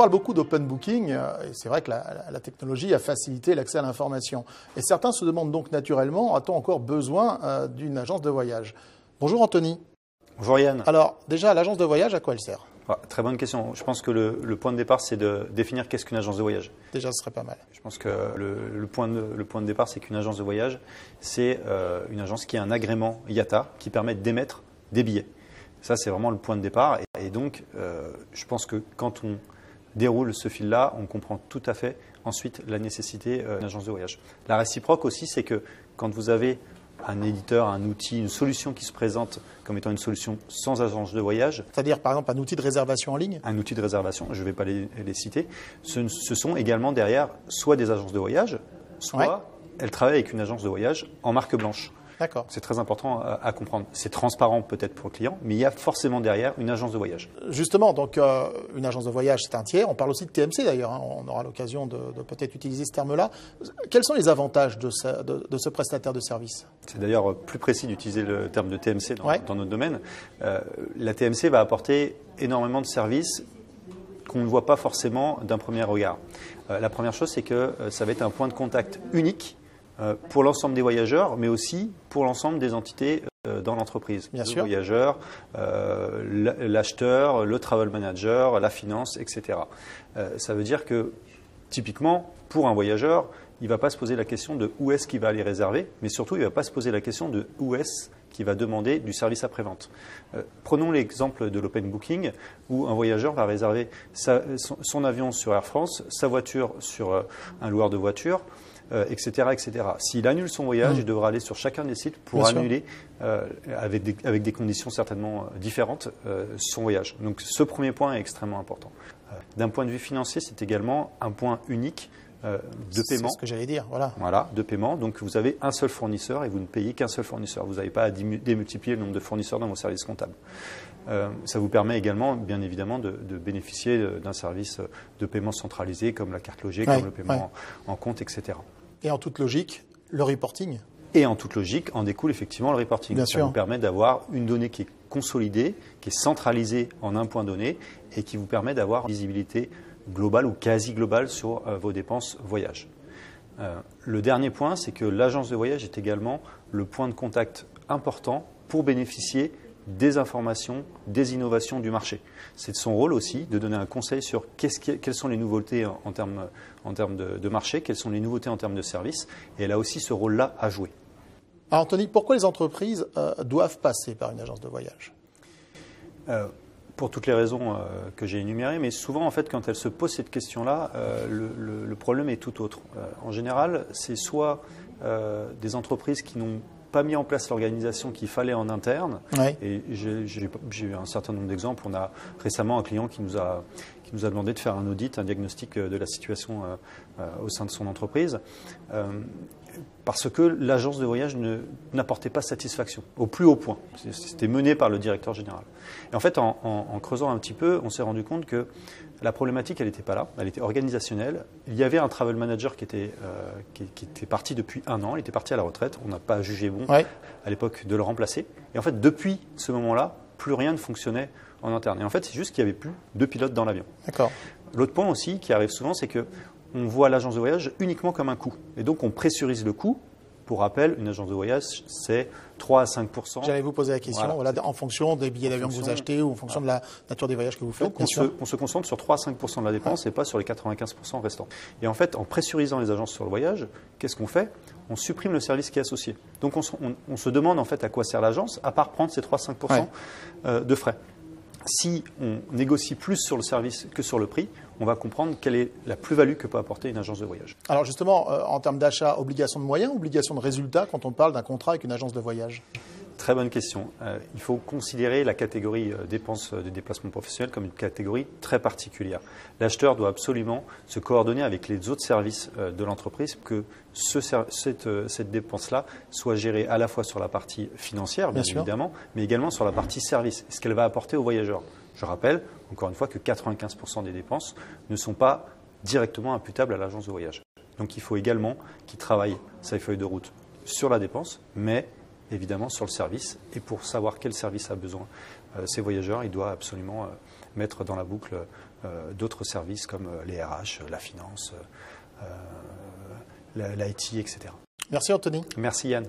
parle beaucoup d'open booking, euh, et c'est vrai que la, la, technologie a facilité l'accès à l'information. Et certains se demandent donc naturellement, a-t-on encore besoin euh, d'une agence de voyage? Bonjour Anthony. Bonjour Yann. Alors déjà, l'agence de voyage, à quoi elle sert? Ah, Très bonne question. Je pense que le, point de départ, c'est de définir qu'est-ce qu'une agence de voyage. Déjà, ce serait pas mal. Je pense que le, point, de, le point de départ, c'est qu'une agence de voyage, c'est euh, une agence qui a un agrément IATA qui permet d'émettre des billets. Ça, c'est vraiment le point de départ. Et, donc, euh, je pense que quand on déroule ce fil-là, on comprend tout à fait ensuite la nécessité euh, d'une agence de voyage. La réciproque aussi, c'est que quand vous avez un éditeur, un outil, une solution qui se présente comme étant une solution sans agence de voyage. C'est-à-dire, par exemple, un outil de réservation en ligne? Un outil de réservation, je ne vais pas les, citer. Ce, sont également derrière soit des agences de voyage, soit elles travaillent avec une agence de voyage en marque blanche. C'est très important à, comprendre. C'est transparent peut-être pour le client, mais il y a forcément derrière une agence de voyage. Justement, donc euh, une agence de voyage, c'est un tiers. On parle aussi de TMC d'ailleurs. Hein. On aura l'occasion de, peut-être utiliser ce terme-là. Quels sont les avantages de ce, prestataire de service? C'est d'ailleurs plus précis d'utiliser le terme de TMC dans, notre domaine. Euh, la TMC va apporter énormément de services qu'on ne voit pas forcément d'un premier regard. Euh, la première chose, c'est que ça va être un point de contact unique pour l'ensemble des voyageurs, mais aussi pour l'ensemble des entités euh, dans l'entreprise. Bien le sûr. voyageur, euh, l'acheteur, le travel manager, la finance, etc. ça veut dire que, typiquement, pour un voyageur, il ne va pas se poser la question de où est-ce qu'il va aller réserver, mais surtout, il ne va pas se poser la question de où est-ce qu'il va demander du service après-vente. prenons l'exemple de l'open booking, où un voyageur va réserver son, avion sur Air France, sa voiture sur un loueur de voiture euh, etc. S'il annule son voyage, mmh. il devra aller sur chacun des sites pour annuler, euh, avec, des, avec, des, conditions certainement euh, différentes, son voyage. Donc ce premier point est extrêmement important. D'un point de vue financier, c'est également un point unique de paiement. C'est ce que j'allais dire, voilà. Voilà, de paiement. Donc vous avez un seul fournisseur et vous ne payez qu'un seul fournisseur. Vous n'avez pas à démultiplier le nombre de fournisseurs dans vos services comptables. ça vous permet également, bien évidemment, de, bénéficier d'un service de paiement centralisé comme la carte logée, comme le paiement en compte, etc. Et en toute logique, le reporting Et en toute logique, en découle effectivement le reporting. Bien Ça vous permet d'avoir une donnée qui est consolidée, qui est centralisée en un point donné et qui vous permet d'avoir une visibilité globale ou quasi globale sur euh, vos dépenses voyage. Euh, le dernier point, c'est que l'agence de voyage est également le point de contact important pour bénéficier des informations, des innovations du marché. C'est son rôle aussi de donner un conseil sur quelles sont les nouveautés en, termes, de, marché, quelles sont les nouveautés en termes de services, et elle a aussi ce rôle-là à jouer. Anthony, pourquoi les entreprises euh, doivent passer par une agence de voyage? Euh, Pour toutes les raisons euh, que j'ai énumérées, mais souvent, en fait, quand elles se posent cette question-là, le, le, problème est tout autre. en général, c'est soit des entreprises qui n'ont pas mis en place l'organisation qu'il fallait en interne. Et j'ai eu un certain nombre d'exemples. On a récemment un client qui nous a qui nous a demandé de faire un audit, un diagnostic euh, de la situation euh, euh, au sein de son entreprise parce que l'agence de voyage n'apportait pas satisfaction, au plus haut point. C'était mené par le directeur général. Et en fait, en, creusant un petit peu, on s'est rendu compte que la problématique, elle n'était pas là, elle était organisationnelle. Il y avait un travel manager qui était, euh, qui, était parti depuis un an, il était parti à la retraite, on n'a pas jugé bon à l'époque de le remplacer. Et en fait, depuis ce moment-là, plus rien ne fonctionnait en interne. Et en fait, c'est juste qu'il n'y avait plus de pilotes dans l'avion. D'accord. L'autre point aussi qui arrive souvent, c'est que on voit l'agence de voyage uniquement comme un coût. Et donc on pressurise le coût. Pour rappel, une agence de voyage, c'est 3 à 5% J'allais vous poser la question, voilà. en fonction des billets d'avion que vous achetez ou en fonction de la nature des voyages que vous faites. Donc on se, concentre sur 3 à 5% de la dépense et pas sur les 95% restants. Et en fait, en pressurisant les agences sur le voyage, qu'est-ce qu'on fait? On supprime le service qui est associé. Donc on, se demande en fait à quoi sert l'agence, à part prendre ces 3 à 5% euh, de frais si on négocie plus sur le service que sur le prix, on va comprendre quelle est la plus-value que peut apporter une agence de voyage. Alors justement, euh, en termes d'achat, obligation de moyens, obligation de résultat quand on parle d'un contrat avec une agence de voyage? Très bonne question. Euh, il faut considérer la catégorie euh, dépenses de déplacement professionnel comme une catégorie très particulière. L'acheteur doit absolument se coordonner avec les autres services de l'entreprise pour que cette, dépense-là soit gérée à la fois sur la partie financière, bien, évidemment, mais également sur la partie service, ce qu'elle va apporter aux voyageurs. Je rappelle, encore une fois, que 95% des dépenses ne sont pas directement imputables à l'agence de voyage. Donc il faut également qu'il travaille sa feuille de route sur la dépense, mais évidemment sur le service. Et pour savoir quel service a besoin ces voyageurs, il doit absolument mettre dans la boucle d'autres services comme les RH, la finance, l'IT, etc. Merci Anthony. Merci Yann.